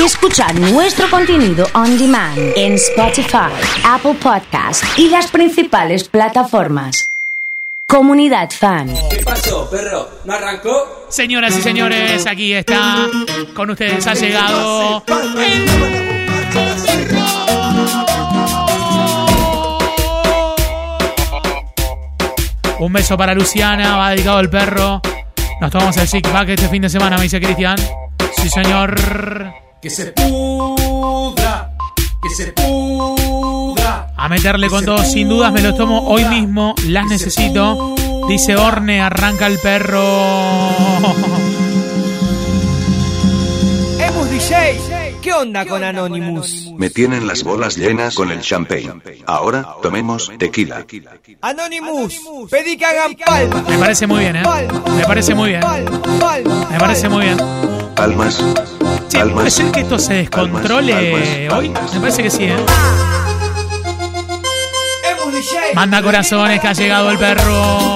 y escuchar nuestro contenido on demand en Spotify, Apple Podcast y las principales plataformas. Comunidad Fan. ¿Qué pasó, perro? ¿No arrancó? Señoras y señores, aquí está. Con ustedes ha llegado. Un beso para Luciana, va dedicado al perro. Nos tomamos el Sick Pack este fin de semana, me dice Cristian. Sí, señor. Que se pudra, que se pudra. A meterle con todo, sin dudas me los tomo hoy mismo, las necesito. Dice Orne, arranca el perro. Emus DJ, ¿qué onda con Anonymous? Me tienen las bolas llenas con el champagne. Ahora tomemos tequila. Anonymous, pedí que hagan palmas. Me parece muy bien, ¿eh? Me parece muy bien. Me parece muy bien. Palmas. Che, ¿puede Palmas. ser que esto se descontrole hoy? Me parece que sí, ¿eh? Manda corazones que ha llegado el perro.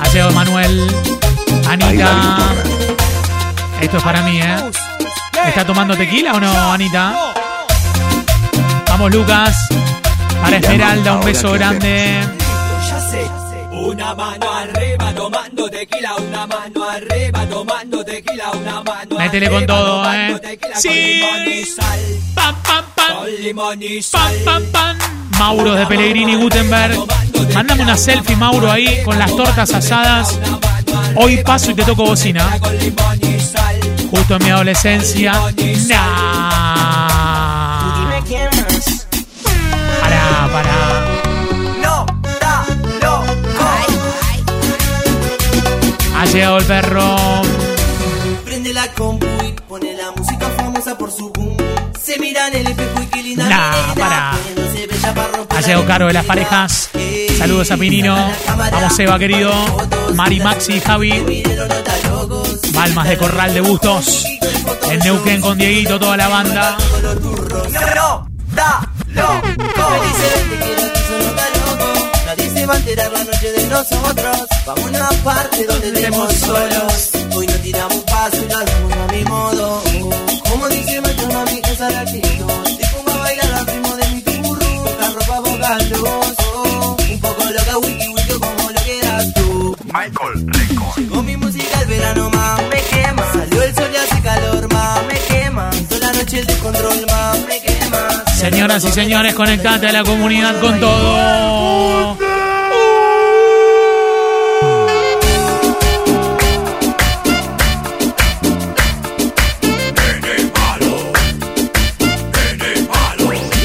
Ha llegado Manuel. Anita. Esto es para mí, ¿eh? ¿Está tomando tequila o no, Anita? Vamos, Lucas. Para Esmeralda, un beso grande. Una mano arriba tomando tequila, una mano arriba Métele con todo, ¿eh? Sí. Pam, pam, pam. Con limón y Pam, sal. pam, pam. Mauro de Pellegrini Gutenberg. Mándame una selfie, Mauro, ahí con las tortas asadas. Hoy paso y te toco bocina. Justo en mi adolescencia. Nah. Pará, pará. No, da, no, Ha llegado el perro. Famosa por su boom. Se mira en el espejo y qué linda Nah, para Ha llegado Caro de las parejas. Eh, Saludos a Pinino. Vamos, Eva, querido. Mari, Maxi y Javi. Balmas de Corral de Bustos. En Neuquén con Dieguito, toda la banda. no, da. Nadie se va a enterar la noche de nosotros. Vamos a una parte donde estemos solos. Hoy no tiramos paso y lo hacemos a mi modo. Como dice nuestra mami, esa es la actitud. Te pongo a bailar al ritmo de mi turro. Poca ropa. Oh, un poco loca, wiki wiki, como lo quieras tú. Llegó mi música al verano, más me quema. Salió el sol y hace calor, más me quema. Toda la noche el descontrol, más me quema. Señoras y señores, conectate a la comunidad con todo.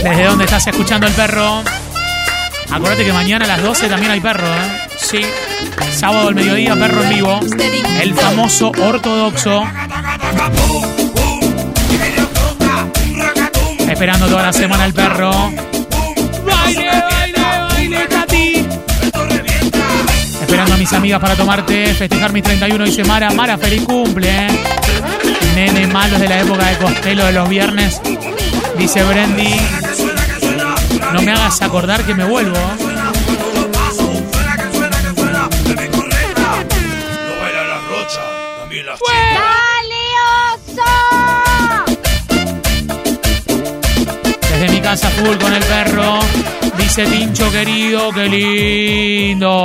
¿Desde dónde estás escuchando el perro? Acuérdate que mañana a las 12 también hay perro, ¿eh? Sí. Sábado al mediodía, perro en vivo. El famoso ortodoxo. Esperando toda la semana el perro. Baile, baile, baile, Tati. Esperando a mis amigas para tomarte, festejar mis 31, dice Mara. Mara, feliz cumple, ¿eh? Nene malos de la época de Costello de los viernes. Dice Brendy. No me hagas acordar que me vuelvo. Desde mi casa full con el perro. Dice Tincho querido, qué lindo.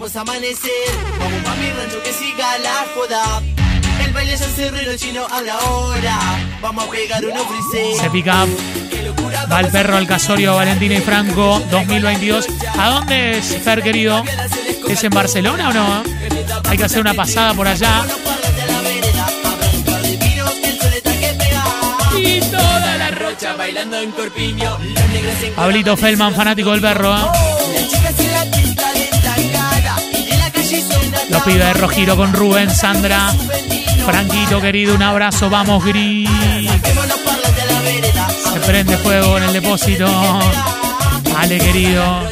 Vamos a amanecer, vamos pa' mi rancho que siga la joda. El baile ya cerró y el chino habla ahora. Vamos a pegar unos frises. Se pica. Va el perro al casorio Valentina y Franco 2022. ¿A dónde es, Fer querido? ¿Es en Barcelona o no? Hay que hacer una pasada por allá. Y toda la Rocha bailando en corpiño. Los Pablito Feldman, fanático del perro. ¿eh? Los pibes de Rojiro con Rubén, Sandra. Franquito querido, un abrazo, vamos gris. Se prende fuego en el depósito. Ale querido.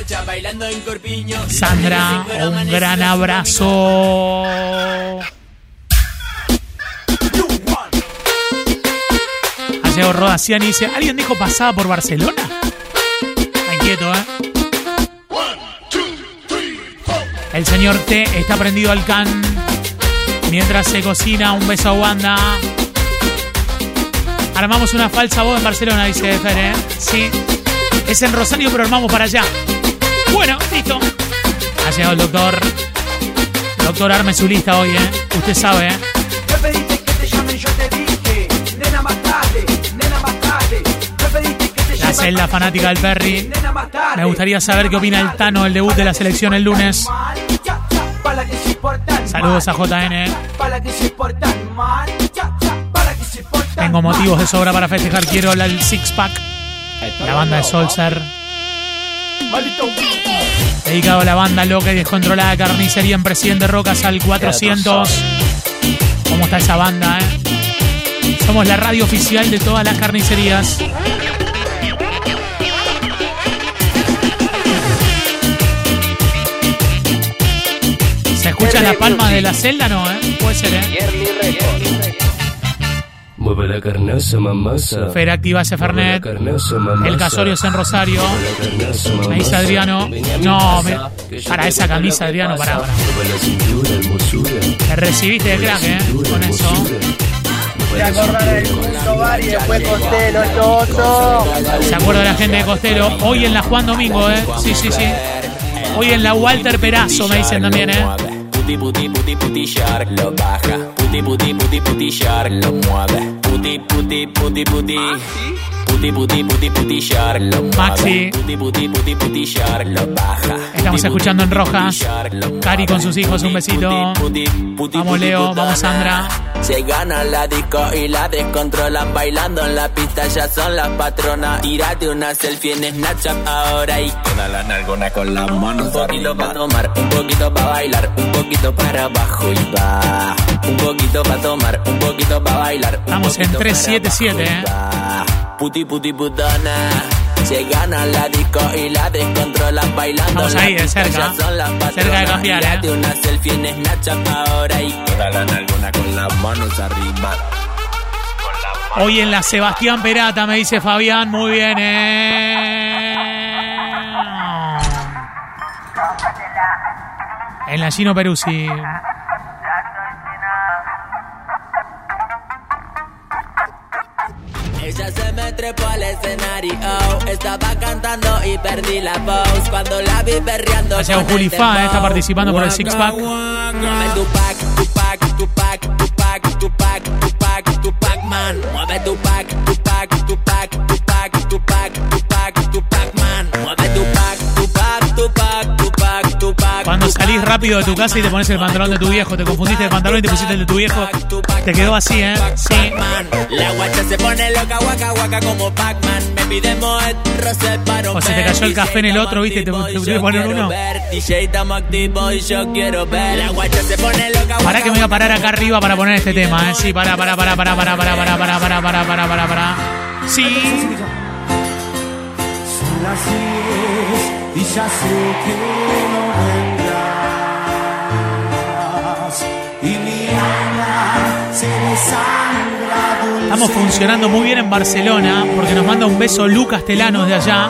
Sandra, un gran abrazo. Ha llegado Rodaciani dice, ¿alguien dijo pasada por Barcelona? Está inquieto, ¿eh? El señor T está prendido al can mientras se cocina. Un beso a Wanda. Armamos una falsa voz en Barcelona, dice Fer, ¿eh? Sí. Es en Rosario, pero armamos para allá. Bueno, listo. Ha llegado el doctor. Doctor, arme su lista hoy, ¿eh? Usted sabe, ¿eh? La celda fanática del Perry. Me gustaría saber qué opina el Tano del debut de la selección el lunes. Que se portan Tengo motivos de sobra para festejar. Quiero el six pack. La banda de Solser. Dedicado a la banda loca y descontrolada carnicería en Presidente Rocas al 400. ¿Cómo está esa banda, eh? Somos la radio oficial de todas las carnicerías. ¿Se escuchan las palmas de la celda? No, ¿eh? Puede ser, ¿eh? Mueve la carnosa, mamasa. Fer activa ese Fernet. El Casorio es en Rosario. Me dice Adriano. No, me- para esa camisa, Adriano, para, para. La. Me recibiste de crack, ¿eh? Con eso. La y después conté los chotos. Se acuerda la gente de Costero. Hoy en la Juan Domingo, ¿eh? Sí, sí, sí. Hoy en la Walter Perazo, me dicen también, ¿eh? Puti puti puti puti shark lo baja. Puti puti puti puti shark lo mueve. Puti puti puti puti. Puti puti puti puti shark lo. Maxi. Puti puti puti puti shark lo baja. Estamos Puti, escuchando en puti, puti, mueve. Cari con sus hijos, un besito. Puti, puti, puti, Vamos, puti, Leo. Vamos, Sandra. Se ganan la disco y la descontrolan bailando en la pista, ya son las patronas. Tírate una selfie en Snapchat ahora y queda la nalgona con las manos Un poquito para tomar, un poquito para bailar, un poquito para abajo y va. Un poquito para tomar, un poquito para bailar. Estamos en poquito para 377, abajo y ¿eh? Puti puti putana. Se ganan la disco y la descontrolan bailando. La ahí, de cerca. las Cerca de cambiar, ¿eh? Tírate una selfie en Snapchat ahora y nalgona con las manos arriba. Hoy en la Sebastián Perata, me dice Fabián. Muy bien, ¿eh? En la Gino Peruzzi. Trepó al escenario, estaba cantando y perdí la voz cuando la vi perreando. Eh, está participando por el Six Pack. Mueve tu pack, tu pack, tu pack, tu pack, tu pack, tu pack, tu pack, man. Mueve tu pack, tu pack, tu pack, tu pack, tu pack, tu pack, Cuando salís rápido de tu casa y te pones el pantalón de tu viejo, te confundiste de pantalón y te pusiste el de tu viejo, te quedó así, ¿eh? Sí. La guacha se pone loca, guaca, guaca como Pac-Man. Me pide Moet, Rosel para O se te cayó el café en el otro, ¿viste? Te- te- te ponen uno. DJ estamos activos y yo quiero ver. La guacha se pone loca, guaca, Pará que me voy a parar acá arriba para poner este tema, ¿eh? Sí, pará, pará, pará, pará, pará, pará, pará, pará, pará, pará, pará, pará, pará. Sí. Son las y ya sé que Estamos funcionando muy bien en Barcelona porque nos manda un beso Lu Castellanos de allá.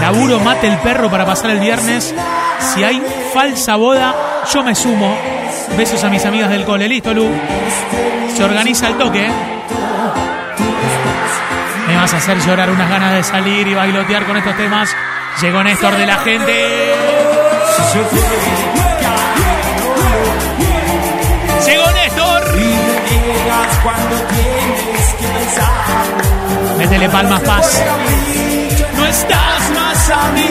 Laburo mate el perro para pasar el viernes. Si hay falsa boda, yo me sumo. Besos a mis amigas del cole. Listo, Lu. Se organiza el toque. Me vas a hacer llorar unas ganas de salir y bailotear con estos temas. Llegó Néstor de la gente. Cuando tienes que pensar. Métele palmas, paz. No estás más a mi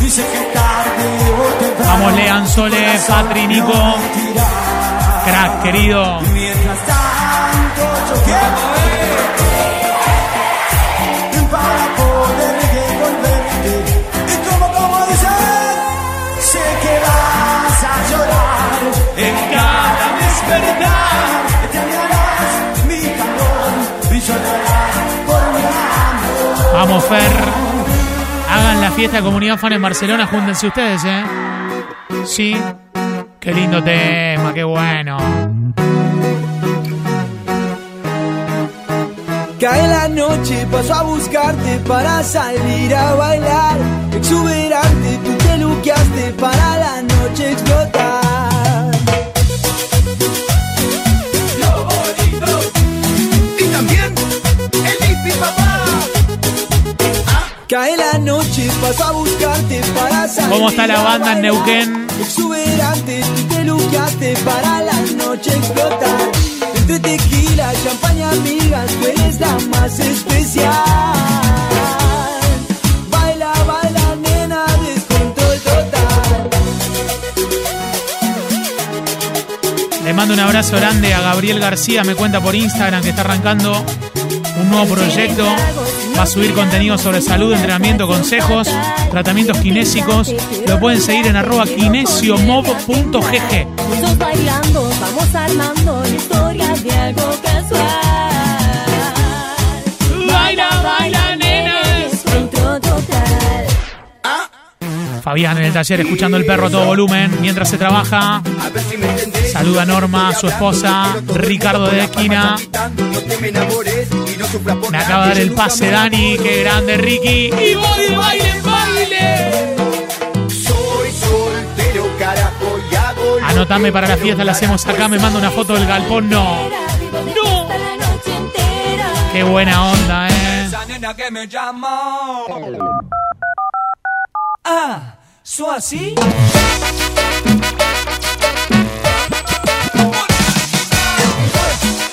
Dice que tarde o Vamos, Lean Sole, Patri, Nico. Crack, querido. Mientras tanto yo Vamos, Fer. Hagan la fiesta de Comunidad Fan en Barcelona, júntense ustedes, ¿eh? Sí. Qué lindo tema, qué bueno. Cae la noche, paso a buscarte para salir a bailar. Exuberante, tú te luqueaste para la noche explotar. Paso a buscarte para salir ¿Cómo está la banda en. Neuquén? Exuberante, tú te luqueaste para la noche explotar. Entre tequila, champaña, amigas, tú eres la más especial. Baila, baila, nena, descontrol total. Le mando un abrazo grande a Gabriel García, me cuenta por Instagram que está arrancando un nuevo proyecto. Va a subir contenido sobre salud, entrenamiento, consejos, tratamientos kinésicos. Lo pueden seguir en arroba kinesiomob.gg. Juntos bailando, vamos armando la historia de algo casual. Baila, baila, nena. Fabián en el taller escuchando el perro a todo volumen mientras se trabaja. Saluda a Norma, su esposa, Ricardo de la esquina. Me acaba de dar el pase Dani, qué grande Ricky. Y voy baile baile. Soy soltero, carajo, y hago Anotame para la fiesta, la hacemos acá, me manda una foto del galpón, no. No. la noche entera. Qué buena onda, eh. Esa nena que me llama. Ah, ¿so así?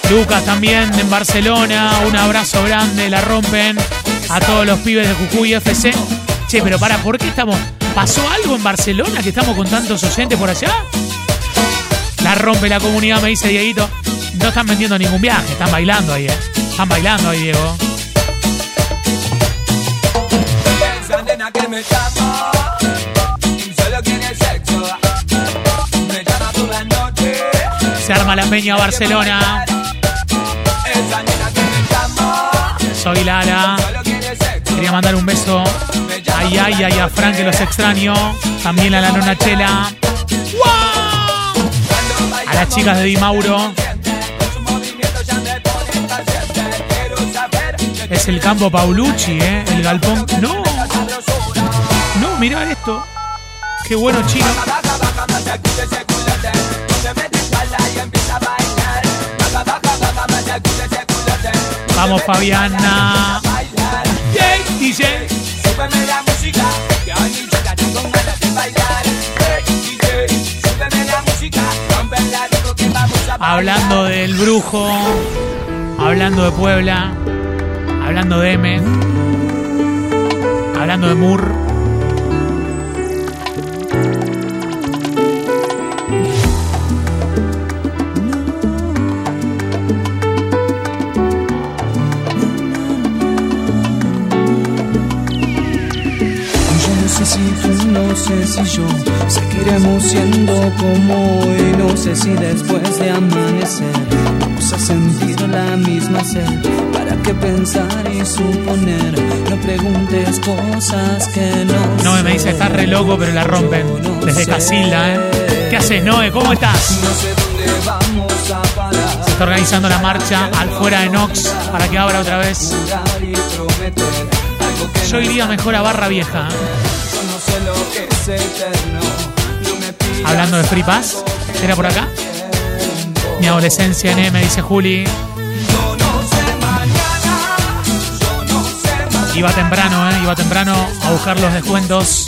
Lucas también en Barcelona, un abrazo grande, la rompen a todos los pibes de Jujuy FC. Che, pero para, ¿por qué estamos? ¿Pasó algo en Barcelona que estamos con tantos oyentes por allá? La rompe la comunidad, me dice Dieguito. No están vendiendo ningún viaje, están bailando ahí, eh. Están bailando ahí, Diego. Esa nena que me llama. Y solo quiere sexo. Me llama por la noche. Se arma la peña Barcelona. Solo quiere sexo. Quería mandar un beso. Ay, ay, ay, a Frank que los extraño. También a la nona Chela. A las chicas de Di Mauro. Es el campo Paulucci, ¿eh? El galpón. No, no, mirá esto. Qué bueno, chino. Vamos, Fabiana. DJ. Súbeme la música, que hoy mi chica tengo ganas de bailar. Hey, DJ, súbeme la música, rompe la disco que vamos a bailar. Hablando del brujo. Hablando de Puebla. Hablando de M. Hablando de Mur. No sé si yo seguiremos siendo como hoy. No sé si después de amanecer vamos a sentir la misma sed. ¿Para qué pensar y suponer? No preguntes cosas que no Noé me dice, está re loco, pero la rompen. Desde Casilda, ¿eh? ¿Qué haces, Noé? ¿Cómo estás? No sé dónde vamos a parar. Se está organizando la marcha al fuera de Nox para que abra otra vez. Yo iría mejor a Barra Vieja. ¿eh? Hablando de Free Pass, ¿era por acá? Mi adolescencia en M, dice Juli. Iba temprano, ¿eh? Iba temprano a buscar los descuentos.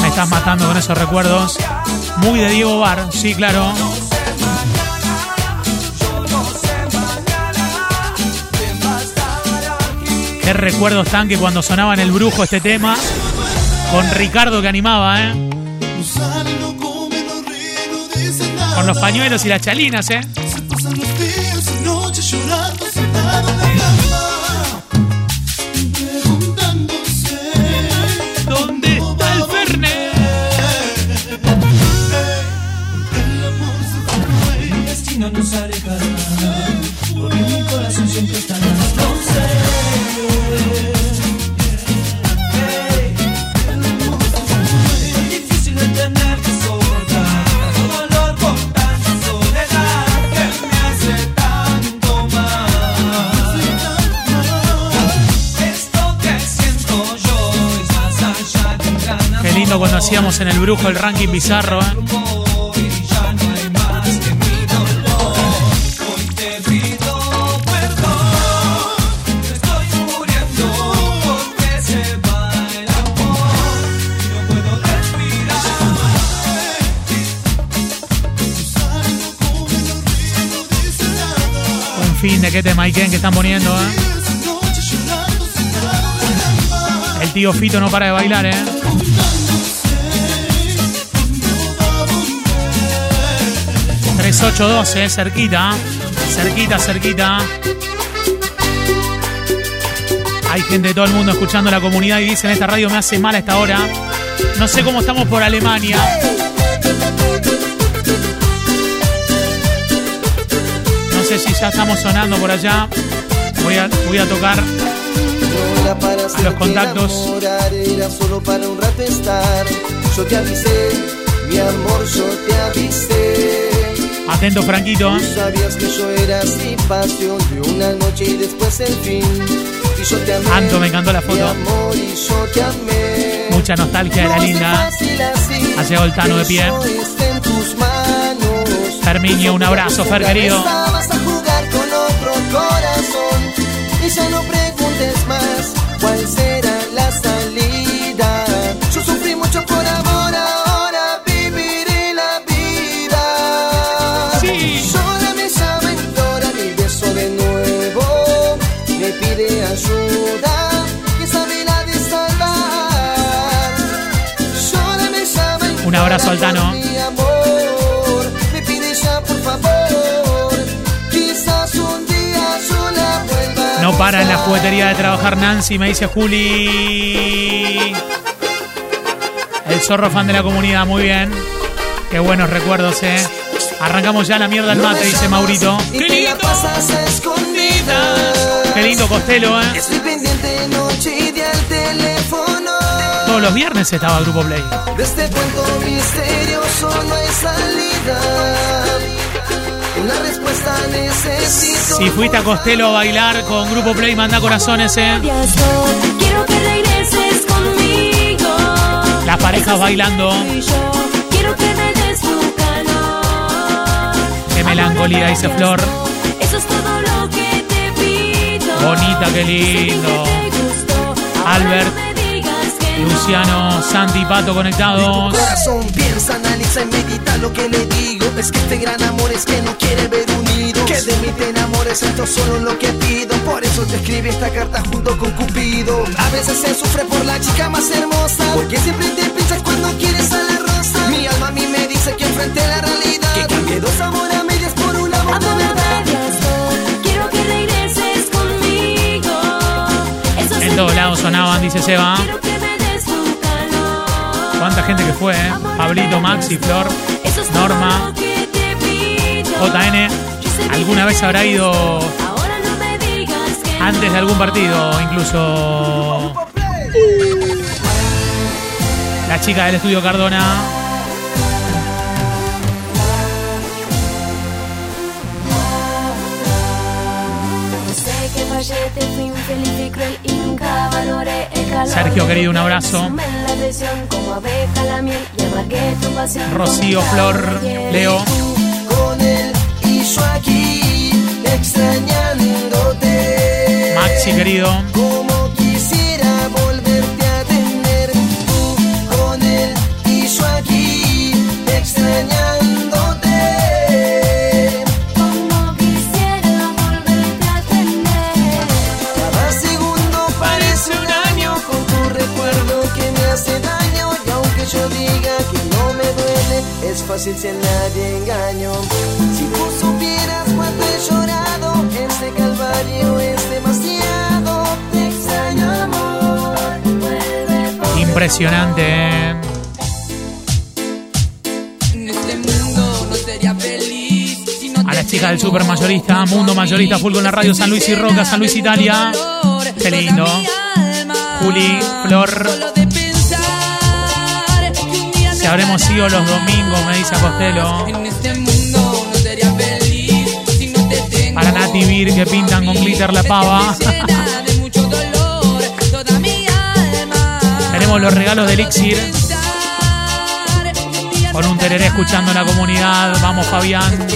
Me estás matando con esos recuerdos. Muy de Diego Bar, sí, claro. Qué recuerdos tan que cuando sonaba en el brujo este tema. Con Ricardo que animaba, ¿eh? Con los pañuelos y las chalinas, ¿eh? hacíamos en el brujo el ranking bizarro. ¿eh? Un fin de que te que están poniendo, ¿eh? El tío Fito no para de bailar, eh. Tres, ocho, doce, cerquita, cerquita, cerquita. Hay gente de todo el mundo escuchando la comunidad y dicen esta radio me hace mal a esta hora. No sé cómo estamos por Alemania. No sé si ya estamos sonando por allá. Voy a, voy a tocar A los contactos. Yo te avisé, mi amor, yo te avisé. Atento, Franquito. Tú sabías que yo era así, pasión de una noche y después el fin. Y yo te amé. Anto, me encantó la foto. amor, y yo te amé. Mucha nostalgia de la No linda. así, Ha llegado el Tano de pie. Fermiño, un abrazo, Fer, querido. Vas a jugar con otro corazón y ya no preguntes más la vuelva a No para en la juguetería de trabajar Nancy, me dice Juli. El zorro fan de la comunidad, muy bien. Qué buenos recuerdos, eh. Arrancamos ya la mierda al mate, dice Maurito. ¡Qué lindo! Qué lindo Costello, eh. Todos los viernes estaba Grupo Play. De este cuento misterioso no hay salida. Una respuesta necesito. Si fuiste a Costello a bailar con Grupo Play, manda corazones, eh. Quiero que regreses conmigo. Las parejas bailando. Quiero que me des tu calor. Qué melancolía, dice Flor. Eso es todo lo que te pido. Bonita, qué lindo. Albert, Luciano, Santi y Pato Tu conectados. corazón piensa, analiza y medita lo que le digo. Es que este gran amor es que no quiere ver unidos. Que de mí te enamores, esto es solo lo que pido. Por eso te escribí esta carta junto con Cupido. A veces se sufre por la chica más hermosa. Porque siempre te piensas cuando quieres a la rosa. Mi alma a mí me dice que enfrente la realidad. Que cambie dos amor a medias por un amor de verdad. Quiero que regreses conmigo. En todos lados sonaban, dice Seba. Cuánta gente que fue, eh. Pablito, Maxi, Flor, Norma. JN. ¿Alguna vez habrá ido antes de algún partido? Incluso la chica del estudio Cardona. Sergio, querido, un abrazo. Sumé la presión como abeja la fácil si a nadie engaño. Si tú supieras cuánto he llorado, este calvario es demasiado. Te extraño amor, Impresionante, eh. Este A te la chica del super mayorista, Mundo Mayorista, full con la radio San Luis y Roca, San Luis, Italia. Qué lindo. Juli, Flor. Habremos ido los domingos, me dice Costello. Este. Para Nati Vir que pintan con glitter la pava. Tenemos los regalos de Elixir. Con un tereré escuchando en la comunidad. Vamos, Fabián.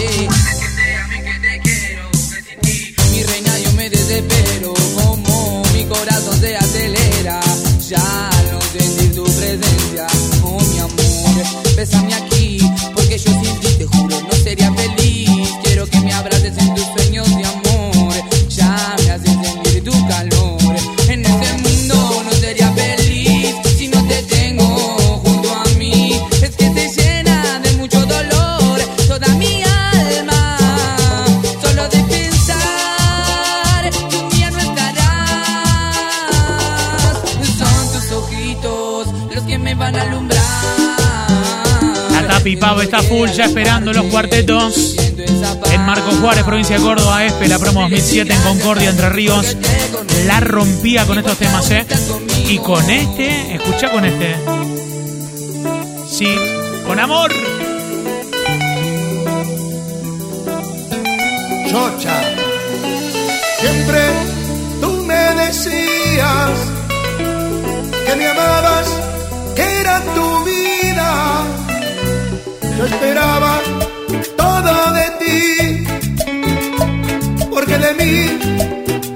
los que me van a alumbrar. Está pipado, está full, ya esperando los cuartetos. En Marco Juárez, provincia de Córdoba, ESPE, la promo 2007 en Concordia, Entre Ríos. La rompía con estos temas, ¿eh? Y con este, escucha con este. Sí, con amor. Chocha, siempre tú me decías que me amabas que era tu vida. Yo esperaba todo de ti, porque de mí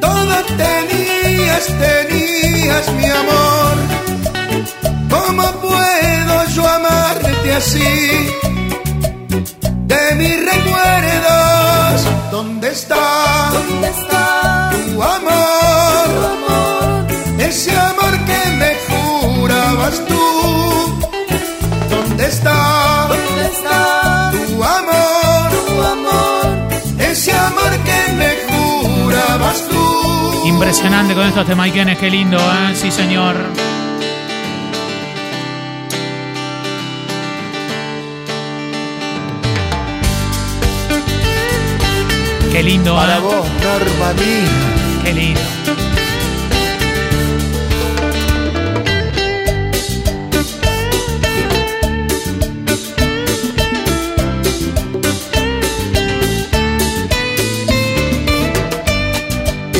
todo tenías, tenías mi amor. ¿Cómo puedo yo amarte así? De mis recuerdos, ¿dónde está? ¿Dónde está tu amor? Ese amor jurabas tú. ¿Dónde está? ¿Dónde está tu amor? tu amor? Ese amor que me jurabas tú. Impresionante con estos temaiquenes, qué lindo, ¿eh? Sí, señor. Qué lindo, Para ¿eh? vos, Norma mía. Qué lindo.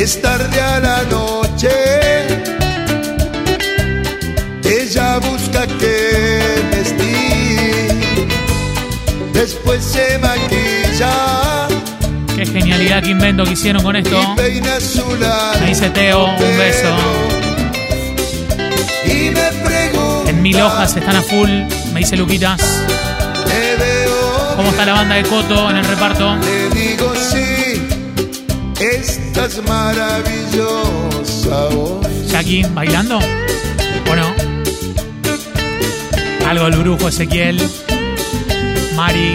Es tarde a la noche. Ella busca que vestir. Después se maquilla Qué genialidad que invento que hicieron con esto. Me dice Teo, un beso. Y me pregunta. En mil hojas están a full, me dice Luquitas. ¿Cómo está la banda de Coto en el reparto? Le digo. Estás maravillosa. Jackie, ¿bailando? ¿O no? Algo del brujo Ezequiel. Mari.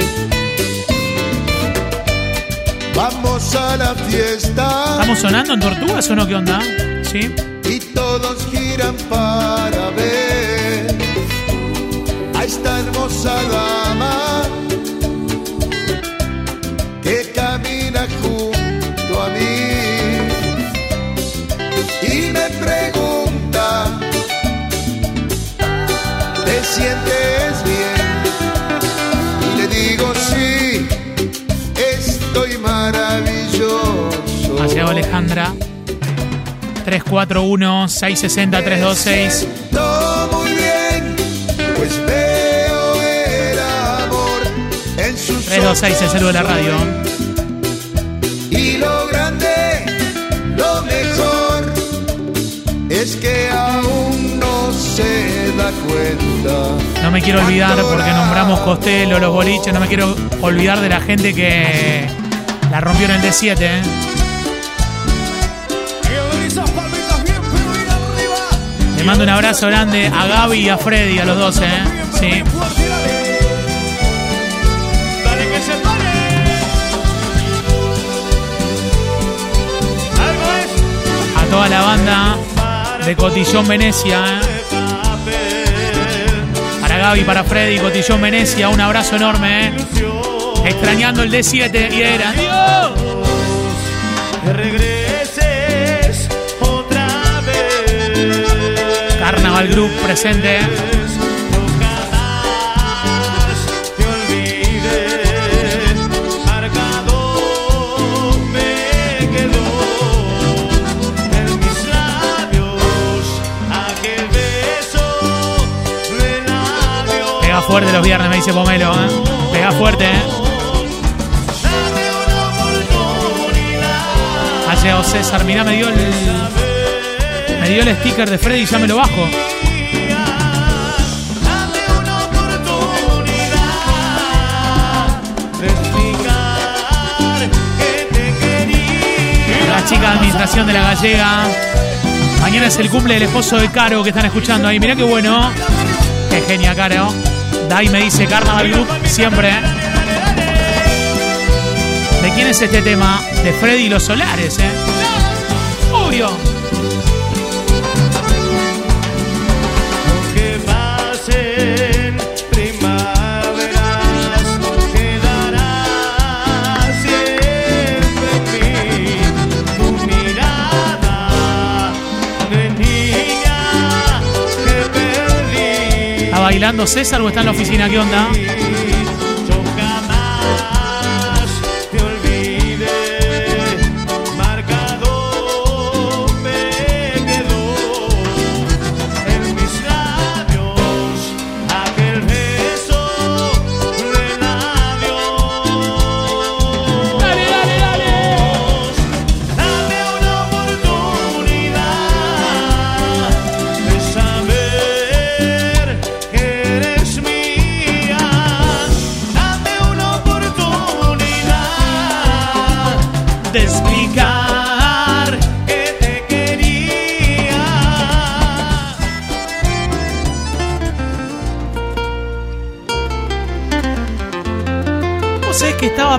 Vamos a la fiesta. ¿Estamos sonando en Tortugas o no? ¿Qué onda? ¿Sí? y todos giran para ver a esta hermosa dama Alejandra. 341-660-326. Todo muy bien, pues veo el amor en sus 326 el de la radio. Y lo grande, lo mejor, es que aún no se da cuenta. No me quiero olvidar porque nombramos Costello, los boliches. No me quiero olvidar de la gente que la rompió en el D7. ¿eh? Le mando un abrazo grande a Gaby y a Freddy, a los dos, ¿eh? Sí. A toda la banda de Cotillón Venecia, ¿eh? Para Gaby, para Freddy, Cotillón Venecia, un abrazo enorme, ¿eh? Extrañando el D7 y era. ¡Dios! Labios. Pega fuerte los viernes, me dice Pomelo, ¿eh? Pega fuerte, ¿eh? César, mirá, me dio el. Me dio el sticker de Freddy y ya me lo bajo. Administración de la gallega. Mañana es el cumple del esposo de Caro que están escuchando ahí. Mirá qué bueno. Qué genia, Caro. Dai me dice Carnaval Group siempre. ¿De quién es este tema? De Freddy y los Solares, ¿eh? Obvio. Bailando César o está en la oficina? ¿Qué onda?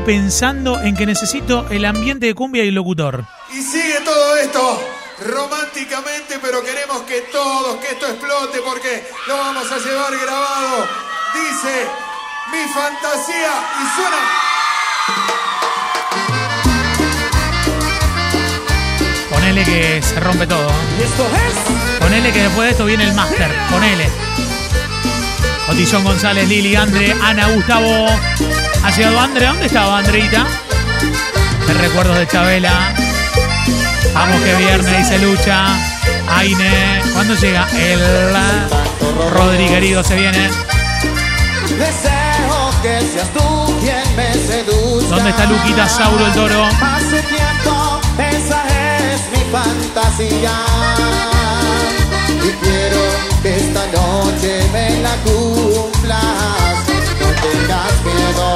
Pensando en que necesito el ambiente de cumbia y locutor? Y sigue todo esto románticamente, pero queremos que todos, que esto explote porque lo vamos a llevar grabado. Dice mi fantasía y suena. Ponele que se rompe todo. Ponele que después de esto viene el máster. Ponele. Cotillón González, Lili, Andre, Ana, Gustavo. Ha llegado Andre. ¿Dónde estaba Andreita? De recuerdos de Chabela. Vamos que viernes dice Lucha. Aine. ¿Cuándo llega? El Rodri querido se viene. Deseo que seas tú quien me seduzca. ¿Dónde está Luquita Sauro el toro? Hace tiempo, esa es mi fantasía. Y quiero que esta noche me la cumplas. Tengas miedo.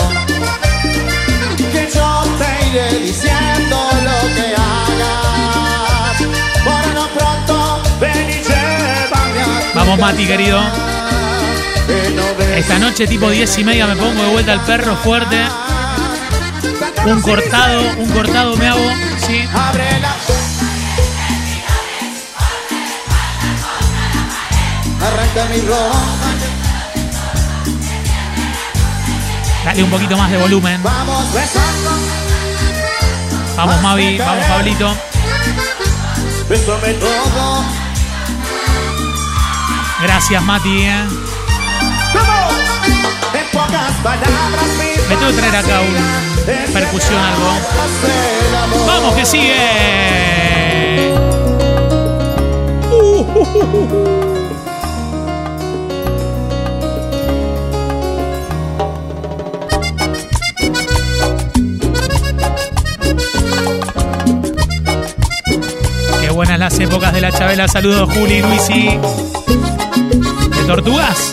Que yo te iré diciendo lo que hagas. Por lo pronto, ven y llévame a Vamos Mati querido. Esta noche tipo 10 y media me pongo de vuelta al perro fuerte. Un cortado, un cortado me hago. Sí. Abre la Arranca mi ropa, Dale un poquito más de volumen. vamos Mavi, vamos Pablito. Gracias Mati. eh. Me tengo que traer acá un percusión algo. Vamos que sigue. Uh, uh, uh, épocas de la Chabela. Saludos Juli, Luisi. ¿De Tortugas?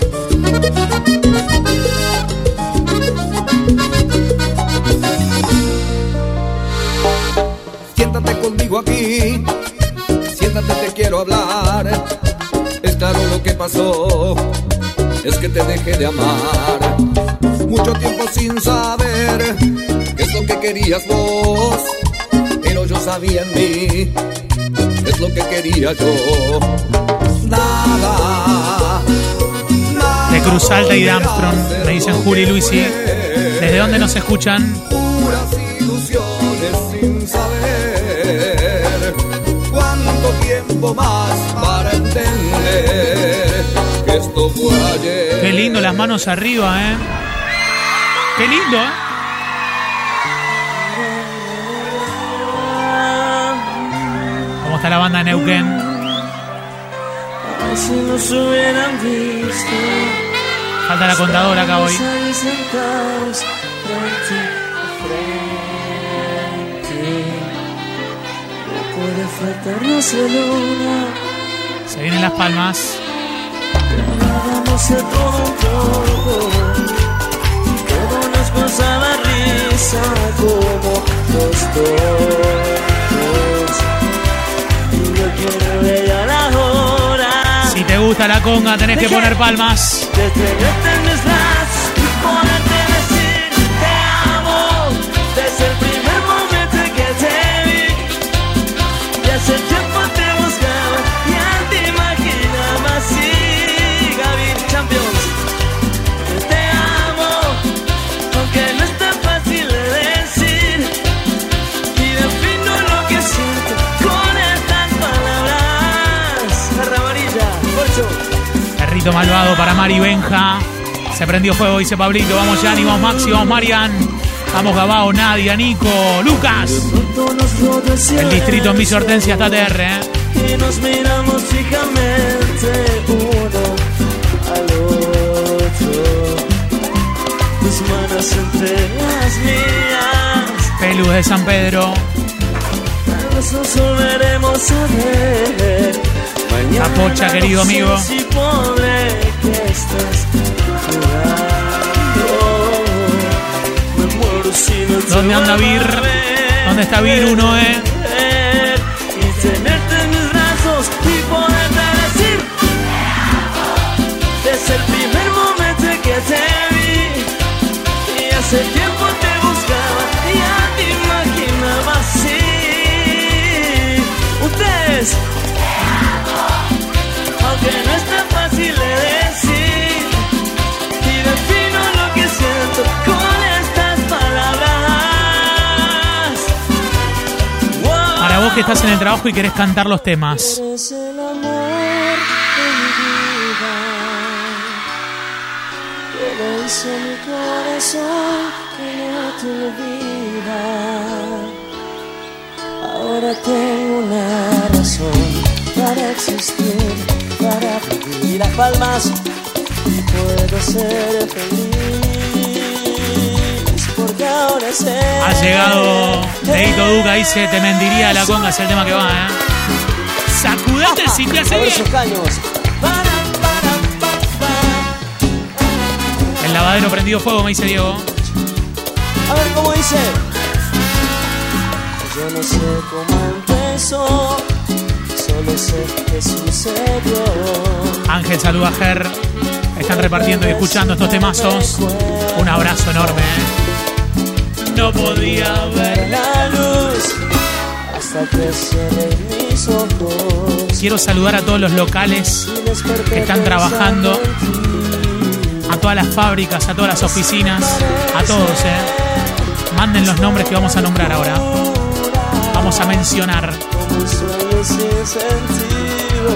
Siéntate conmigo aquí, siéntate, te quiero hablar. Es claro lo que pasó, es que te dejé de amar. Mucho tiempo sin saber qué es lo que querías vos, pero yo sabía en mí es lo que quería yo. Nada, nada De Cruz Alta y de Armstrong, me dicen Juli y Luisi. ¿Desde dónde nos escuchan? puras ilusiones sin saber cuánto tiempo más para entender que esto fue ayer. Qué lindo, las manos arriba, ¿eh? Qué lindo, ¿eh? Está la banda Neuquén? Si nos hubieran visto. Falta la contadora acá hoy. Se vienen las palmas. Vamos a todo un poco. Todo nos causaba risa como los dos. Gusta la conga, tenés que poner palmas. Besito malvado para Mari Benja. Se prendió fuego, dice Pablito. Vamos, Yanni, vamos, Maxi, vamos, Marian. Vamos, Gabao, Nadia, Nico, Lucas. El distrito en Villa Hortensia está TR, ¿eh? Y nos miramos fijamente uno al otro. Tus manos entre las mías. Pelus de San Pedro. Nos volveremos a ver. No querido amigo. ¿Dónde anda Vir? ¿Dónde está Vir uno, eh? Y tenerte en mis brazos y poderte decir Desde el primer momento que te vi Y hace tiempo te buscaba Ya te imaginaba así Ustedes Aunque no es tan fácil de decir Y defino lo que siento con estas palabras Para vos que estás en el trabajo y querés cantar los temas. Mi vida. Que corazón que no te olvida. Ahora tengo una razón para existir, vivir. Y las palmas puedo ser feliz. Porque ahora sé. Ha llegado Deito Duca, dice, te mentiría la conga, es el tema que va, ¿eh? Sacudete si te hace bien. El lavadero prendido fuego, me dice Diego. A ver cómo dice. Yo no sé cómo empezó, solo sé que sucedió. Ángel saluda a Ger. Están repartiendo y escuchando estos temazos. Un abrazo enorme, ¿eh? No podía ver. La luz hasta que cerré mis ojos. Quiero saludar a todos los locales que están trabajando, a todas las fábricas, a todas las oficinas, a todos, ¿eh? Manden los nombres que vamos a nombrar ahora. Vamos a mencionar. Un sueño sin sentido.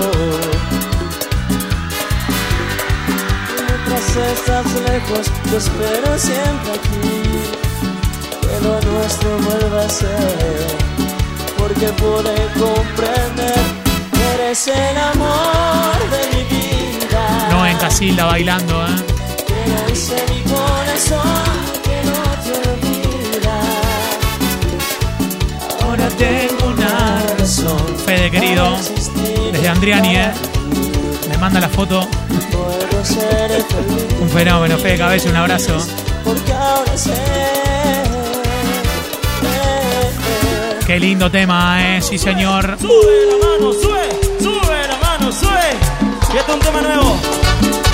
Mientras estás lejos, yo espero siempre aquí. Que lo nuestro vuelva a ser. Porque pude comprender que eres el amor de mi vida. No en Casilda bailando, ¿eh? Que dice mi corazón que no te olvida. Ahora razón. Fede querido, desde Andriani, ¿eh? Me manda la foto. Un fenómeno, Fede Cabello, un abrazo. porque ahora sé. Qué lindo tema, ¿eh? Sí, señor. Sube la mano, sube, sube la mano, sube. Y este es un tema nuevo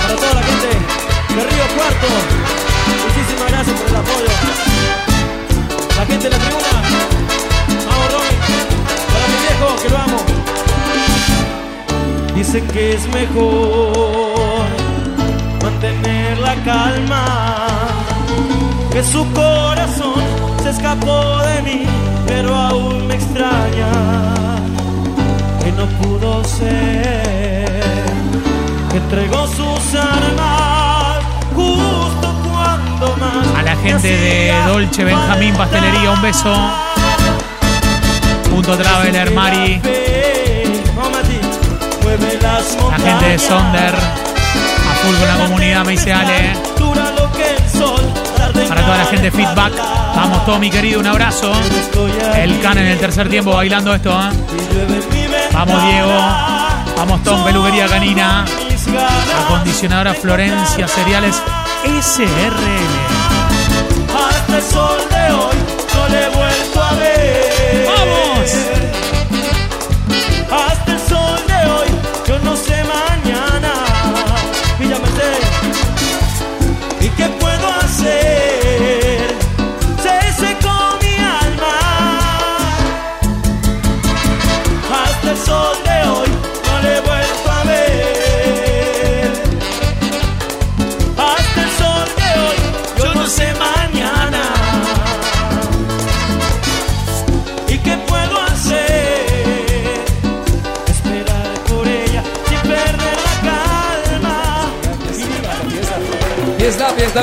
para toda la gente de Río Cuarto. Muchísimas gracias por el apoyo. La gente de la tribuna. Que lo amo. Dicen que es mejor mantener la calma. Que su corazón se escapó de mí, pero aún me extraña que no pudo ser, que entregó sus armas justo cuando más. A la gente de Dolce Benjamín Pastelería, un beso. Punto Traveler, Mari. La gente de Sonder. A full con la comunidad, me dice Ale. En Para toda la gente Feedback. Vamos, Tommy, querido, un abrazo. El can en el tercer tiempo bailando esto, ¿eh? Vamos, Diego. Vamos, Tom, peluquería canina. Acondicionadora Florencia, cereales SRL. Hasta el sol de hoy no le he vuelto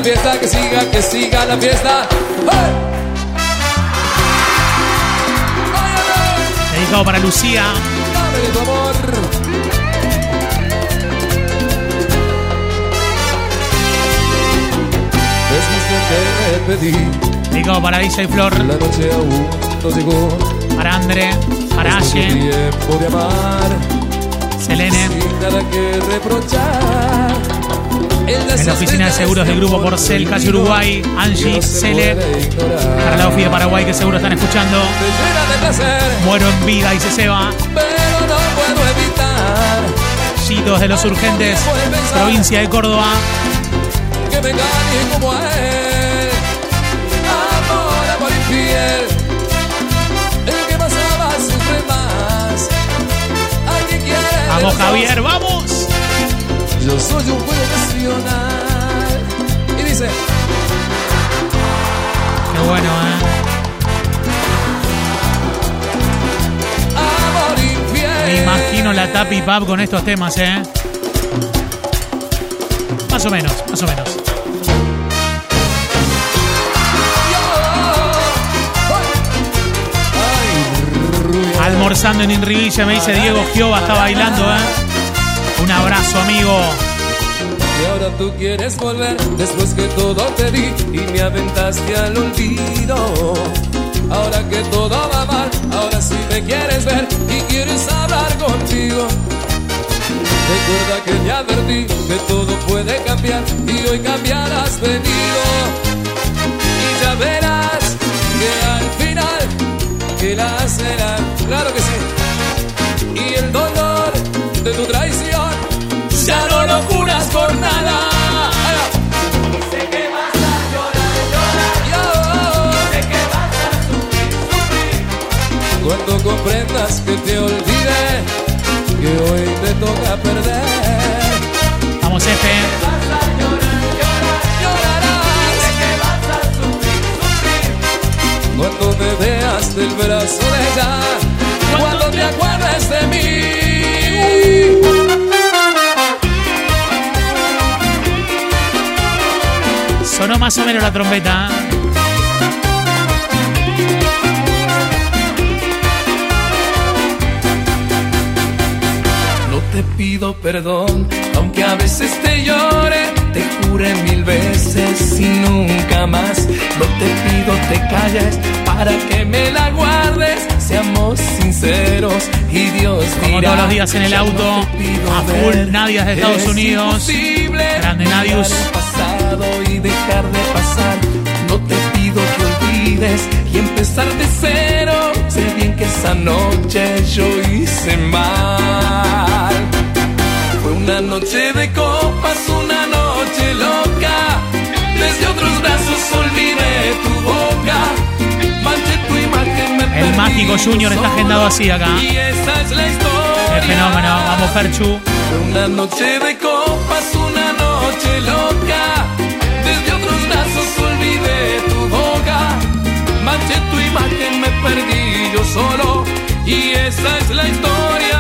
Fiesta, fiesta, que siga, que siga la fiesta. ¡Hey! Dedicado para Lucía. Dame tu amor. Después que te pedí, Dedicado para Isa y Flor. la noche aún no llegó. Para Andre. Para Es Aye. tiempo de amar, Selene. sin nada que reprochar. En la oficina de seguros del grupo Porcel, Calle Uruguay. Angie, Cele. Para la de Paraguay que seguro están escuchando. Muero en vida, dice Seba. pero no puedo evitar Chitos de los Urgentes. Provincia de Córdoba. que me como a él. Tapi Pub con estos temas, ¿eh? Más o menos, más o menos. Almorzando en Inrivilla, me dice Diego Giova, está bailando, ¿eh? Un abrazo, amigo. Y ahora tú quieres volver después que todo te di y me aventaste al olvido. Ahora que todo va mal, ahora sí me quieres ver y quieres hablar contigo. Recuerda que te advertí que todo puede cambiar y hoy cambiar has venido. Y ya verás que al final que la será, claro que sí. Y el dolor de tu Cuando comprendas que te olvidé, que hoy te toca perder. Vamos, F. Llorarás. Sé que vas a sufrir, sufrir. Cuando me veas del brazo de ella, cuando te acuerdes de mí. Sonó más o menos la trompeta. Pido perdón, aunque a veces te llore, te jure mil veces y nunca más. No te pido te calles para que me la guardes, seamos sinceros y Dios Como dirá. todos los días en el auto, a full, Nadia de Estados es Unidos. Grande Nadius. pasado y dejar de pasar. No te pido que olvides y empezar de cero. Sé bien que esa noche yo hice mal. Una noche de copas, una noche loca. Desde otros brazos olvidé tu boca. Manché tu imagen, me El mágico Junior está agendado así acá. Y esa es la historia. Qué fenómeno. Vamos, Ferchu. Una noche de copas, una noche loca. Desde otros brazos olvidé tu boca. Manché tu imagen, me perdí yo solo. Y esa es la historia.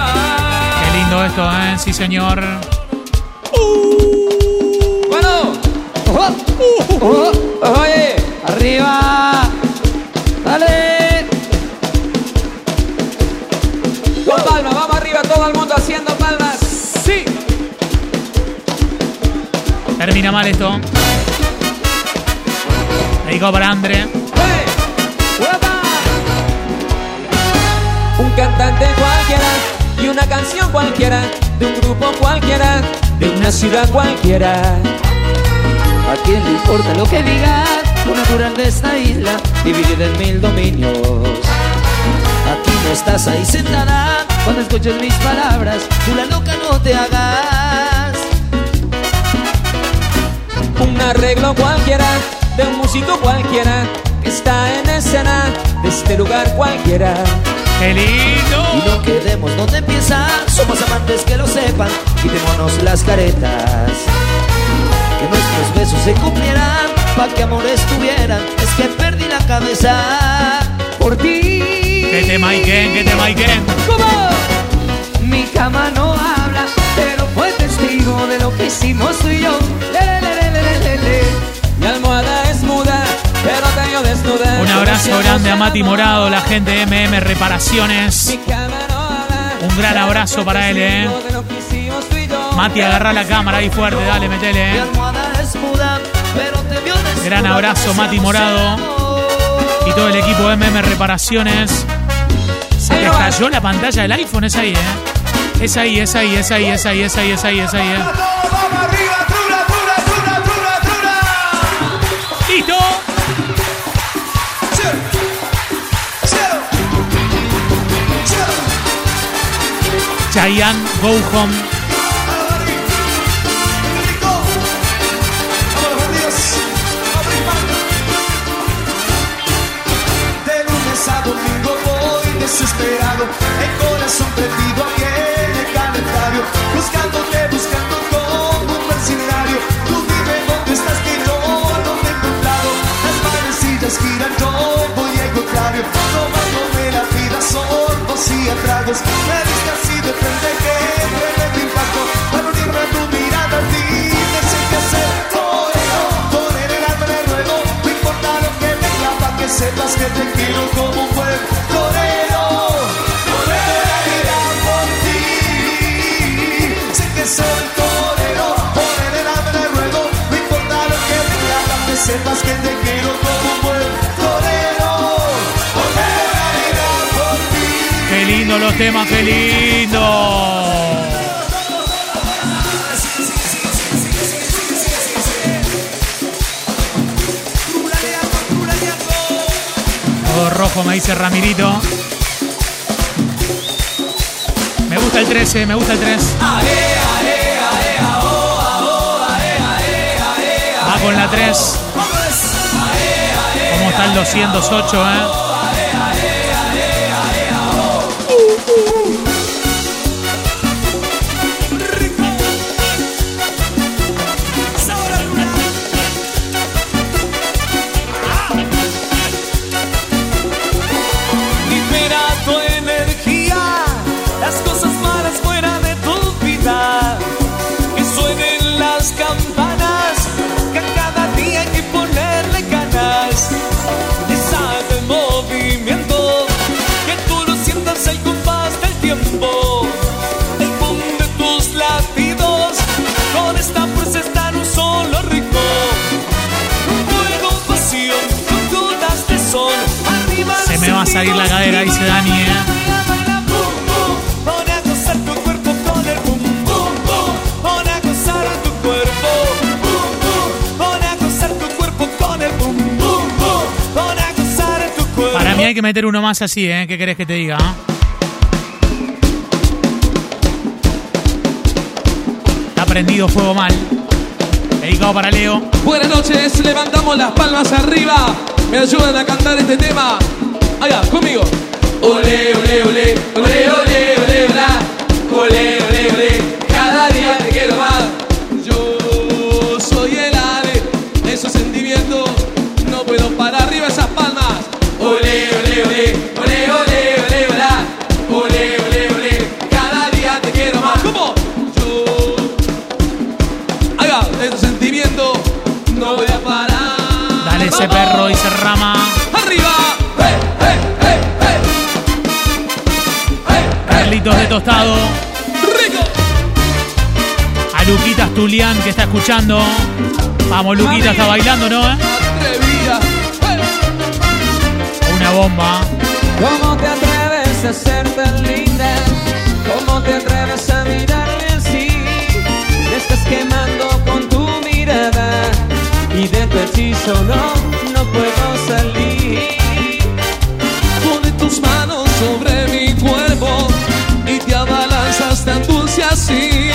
Lindo esto, ¿eh? Sí, señor. Bueno, oye, arriba, dale. Con palmas, vamos arriba, todo el mundo haciendo palmas. Sí. Termina mal esto. Dedicado para Andre. Un cantante cualquiera y una canción cualquiera, de un grupo cualquiera, de una ciudad cualquiera. ¿A quién le importa lo que diga? Lo natural de esta isla, dividida en mil dominios. Aquí no estás ahí sentada, cuando escuches mis palabras, tú la loca no te hagas. Un arreglo cualquiera, de un músico cualquiera, que está en escena, de este lugar cualquiera. ¡Qué lindo! Y no quedemos donde empieza, somos amantes que lo sepan, quitémonos las caretas. Que nuestros besos se cumplieran, pa' que amores tuvieran, es que perdí la cabeza por ti. ¿Qué tema Iken? ¿Qué tema Iken? ¿Cómo? Mi cama no habla, pero fue testigo de lo que hicimos tú y yo. Le, le, le, Un abrazo grande a Mati Morado, la gente de MM Reparaciones. Un gran abrazo para él, eh. Mati, agarra la cámara ahí fuerte, dale, metele, eh. Gran abrazo, Mati Morado. Y todo el equipo de MM Reparaciones. Se te cayó la pantalla del iPhone, es ahí, eh. Es ahí, es ahí, es ahí, es ahí, es ahí, es ahí, es ahí, eh. ¡Listo! Chayanne, Go Home. De lunes a domingo voy desesperado, el corazón prendido aquí en el calendario, buscándote, buscando como un mercenario. Tú dime dónde estás que yo no te he encontrado. Las manecillas giran, yo voy en contrario, tomándome la vida sordos y a tragos. Me de frente que tremendo impacto, para unirme a tu mirada, dime si hay que hacer torero, torero el alma le ruego, no importa lo que me clava, que sepas que te quiero como un torero. Torero irá por ti, sé que soy torero, torero el alma le ruego, no importa lo que me clava, que sepas que te quiero como lindo los temas, qué lindo. Todo rojo, me dice Ramirito. Me gusta el 13, me gusta el 3. Va con la 3. ¿Cómo está el 208, eh? Que meter uno más así, ¿eh? ¿Qué querés que te diga? Está prendido fuego mal. Dedicado para Leo. Buenas noches, levantamos las palmas arriba. Me ayudan a cantar este tema. Allá, conmigo. Ole, ole, ole, ole, ole, ole, bla. Ole, ole, ole, Ole, ole, ole, ole, ole, ole. Ole, ole, cada día te quiero más. ¿Cómo? Yo. Ahí va, esos sentimientos. No voy a parar. Dale ese perro, dice Rama. ¡Arriba! Carlitos de tostado. A Luquitas Tulián que está escuchando. Vamos, Luquita está bailando, ¿no? eh? Atrevida. Una bomba. ¿Cómo te atreves a ser tan linda? ¿Cómo te atreves a mirarme así? Me estás quemando con tu mirada y de tu hechizo no, no puedo salir. Pone tus manos sobre mi cuerpo y te abalanzas tan dulce así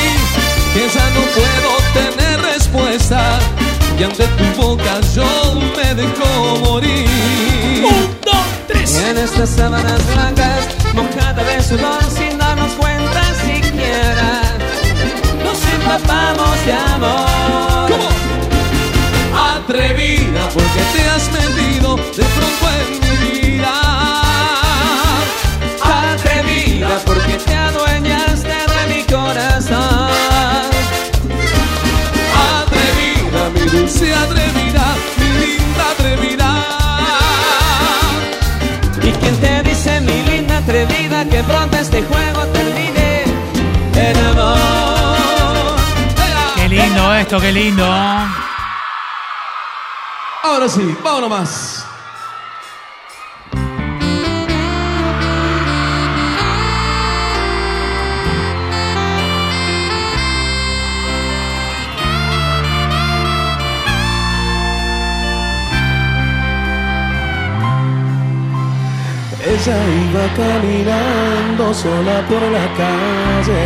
que ya no puedo tener respuesta y ante tu boca yo me dejo morir. En estas sábanas blancas, mojada de sudor sin darnos cuenta siquiera, nos empapamos de amor. Atrevida porque te has metido de pronto en mi vida. Atrevida porque te adueñaste de mi corazón. Atrevida, mi dulce atrevida. Que pronto este juego termine en amor. Qué lindo esto, qué lindo. Ahora sí, vámonos más. Ella iba caminando sola por la calle,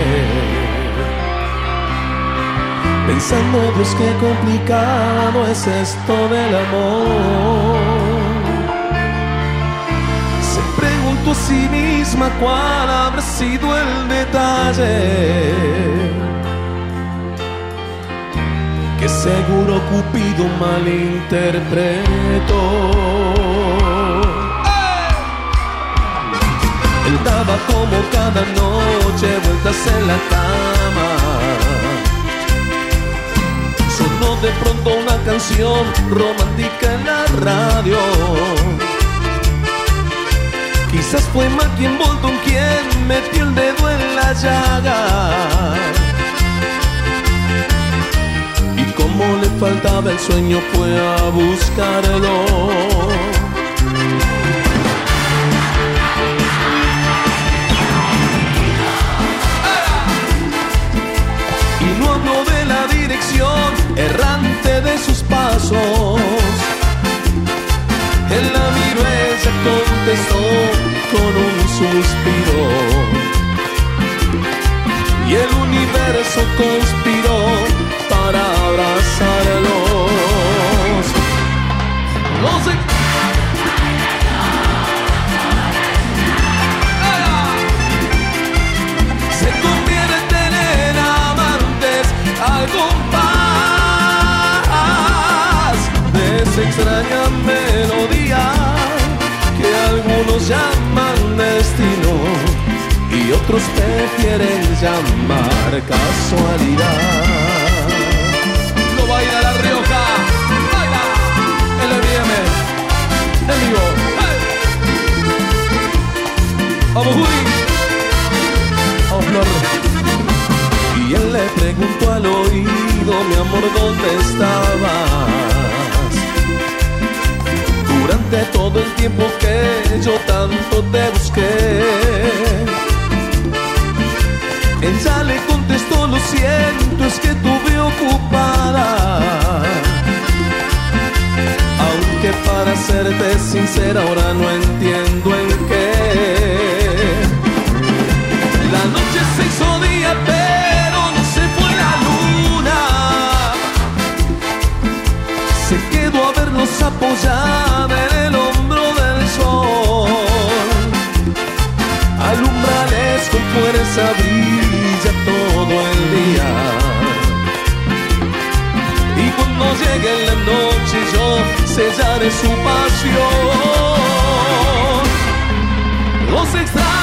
pensando, Dios, qué complicado es esto del amor. Se preguntó a sí misma cuál habrá sido el detalle. Que seguro Cupido malinterpretó. Como cada noche vueltas en la cama. Sonó de pronto una canción romántica en la radio. Quizás fue Mackie Bolton quien metió el dedo en la llaga. Y como le faltaba el sueño fue a buscarlo. Errante de sus pasos. Él la ella contestó con un suspiro. Y el universo conspiró para abrazarlos. Los y otros prefieren llamar casualidad. Lo baila La Rioja, baila el M, en vivo. ¡Hey! Vamos, Flor. Y él le preguntó al oído, mi amor, ¿dónde estabas? Durante todo el tiempo que yo tanto te busqué. Ella le contestó, lo siento, es que tuve ocupada. Aunque para serte sincera ahora no entiendo en qué. La noche se hizo día, pero no se fue la luna. Se quedó a vernos apoyada en el llegue la noche yo sellaré su pasión. Los extraños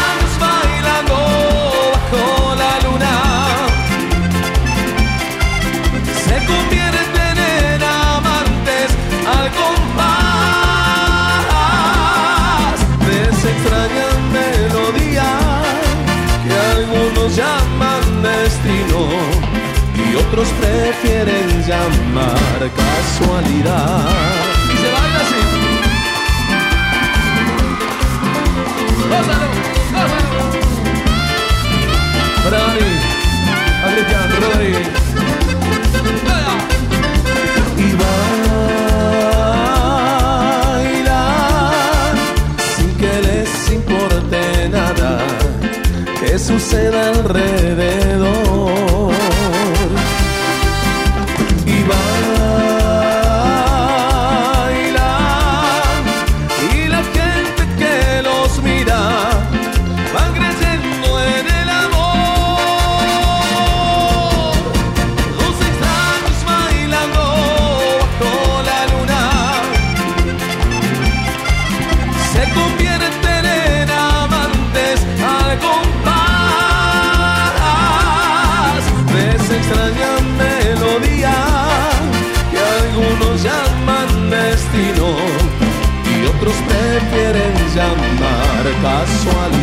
prefieren llamar casualidad. Y se baila así. Destino y